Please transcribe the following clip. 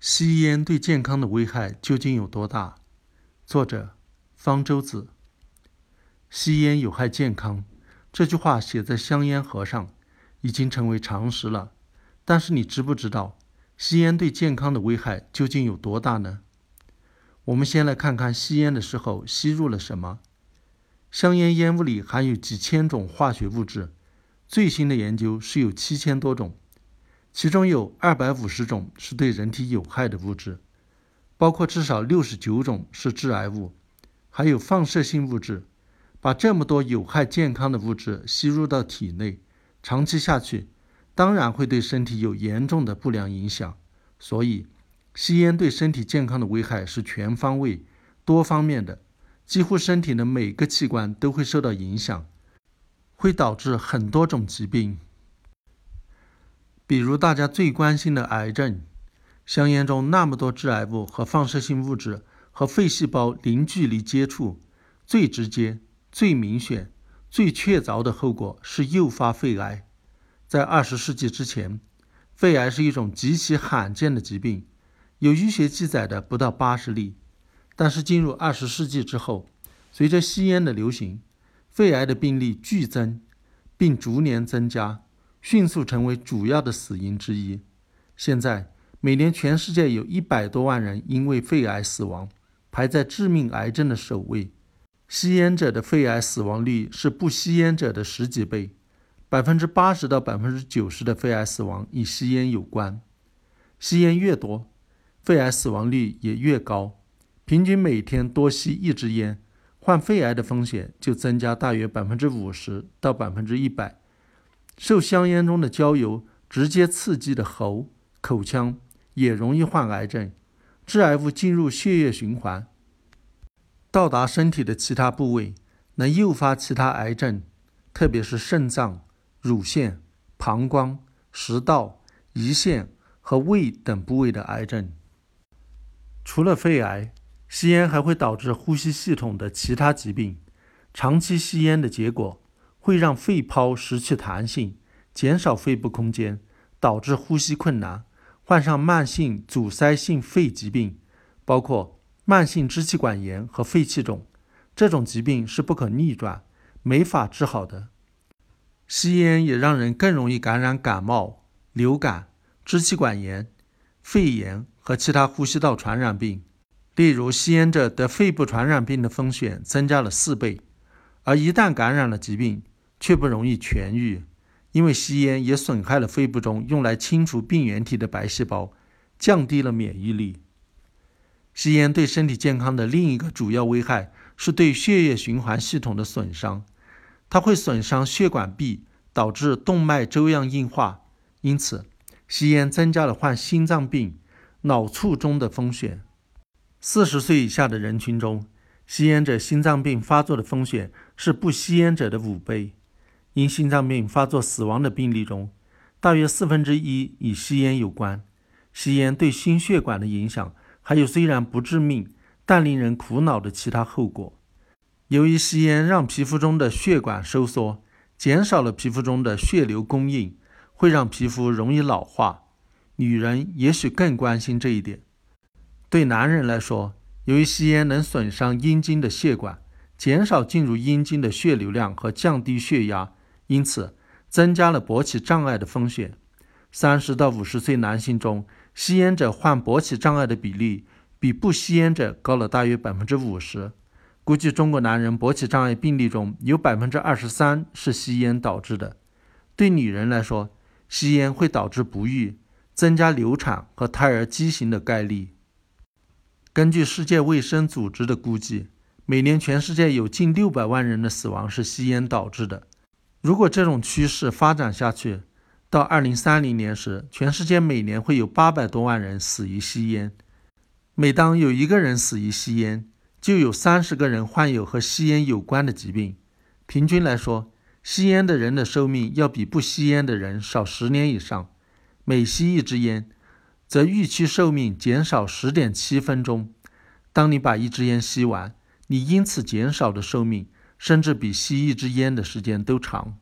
吸烟对健康的危害究竟有多大？作者：方舟子。吸烟有害健康，这句话写在香烟盒上，已经成为常识了。但是你知不知道，吸烟对健康的危害究竟有多大呢？我们先来看看吸烟的时候吸入了什么。香烟烟雾里含有几千种化学物质，最新的研究是有七千多种。其中有二百五十种是对人体有害的物质，包括至少六十九种是致癌物，还有放射性物质。把这么多有害健康的物质吸入到体内，长期下去，当然会对身体有严重的不良影响。所以，吸烟对身体健康的危害是全方位、多方面的，几乎身体的每个器官都会受到影响，会导致很多种疾病。比如大家最关心的癌症，香烟中那么多致癌物和放射性物质和肺细胞零距离接触，最直接、最明显、最确凿的后果是诱发肺癌。在二十世纪之前，肺癌是一种极其罕见的疾病，有医学记载的不到八十例。但是进入二十世纪之后，随着吸烟的流行，肺癌的病例剧增，并逐年增加。迅速成为主要的死因之一。现在，每年全世界有一百多万人因为肺癌死亡，排在致命癌症的首位。吸烟者的肺癌死亡率是不吸烟者的十几倍，百分之八十到百分之九十的肺癌死亡与吸烟有关。吸烟越多，肺癌死亡率也越高。平均每天多吸一支烟，患肺癌的风险就增加大约百分之五十到百分之一百。受香烟中的焦油直接刺激的喉、口腔也容易患癌症。致癌物进入血液循环，到达身体的其他部位，能诱发其他癌症，特别是肾脏、乳腺、膀胱、食道、胰腺和胃等部位的癌症。除了肺癌，吸烟还会导致呼吸系统的其他疾病。长期吸烟的结果。会让肺泡失去弹性，减少肺部空间，导致呼吸困难，患上慢性阻塞性肺疾病，包括慢性支气管炎和肺气肿。这种疾病是不可逆转、没法治好的。吸烟也让人更容易感染感冒、流感、支气管炎、肺炎和其他呼吸道传染病。例如，吸烟者得肺部传染病的风险增加了四倍。而一旦感染了疾病，却不容易痊愈，因为吸烟也损害了肺部中用来清除病原体的白细胞，降低了免疫力。吸烟对身体健康的另一个主要危害是对血液循环系统的损伤，它会损伤血管壁，导致动脉粥样硬化。因此，吸烟增加了患心脏病、脑卒中的风险。四十岁以下的人群中，吸烟者心脏病发作的风险是不吸烟者的五倍。因心脏病发作死亡的病例中，大约四分之一与吸烟有关。吸烟对心血管的影响还有虽然不致命，但令人苦恼的其他后果。由于吸烟让皮肤中的血管收缩，减少了皮肤中的血流供应，会让皮肤容易老化。女人也许更关心这一点。对男人来说，由于吸烟能损伤阴茎的血管，减少进入阴茎的血流量和降低血压，因此增加了勃起障碍的风险。三十到五十岁男性中，吸烟者患勃起障碍的比例比不吸烟者高了大约百分之五十。估计中国男人勃起障碍病例中有百分之二十三是吸烟导致的。对女人来说，吸烟会导致不育，增加流产和胎儿畸形的概率。根据世界卫生组织的估计，每年全世界有近六百万人的死亡是吸烟导致的。如果这种趋势发展下去，到二零三零年时，全世界每年会有八百多万人死于吸烟。每当有一个人死于吸烟，就有三十个人患有和吸烟有关的疾病。平均来说，吸烟的人的寿命要比不吸烟的人少十年以上。每吸一支烟。则预期寿命减少十点七分钟。当你把一支烟吸完，你因此减少的寿命甚至比吸一支烟的时间都长。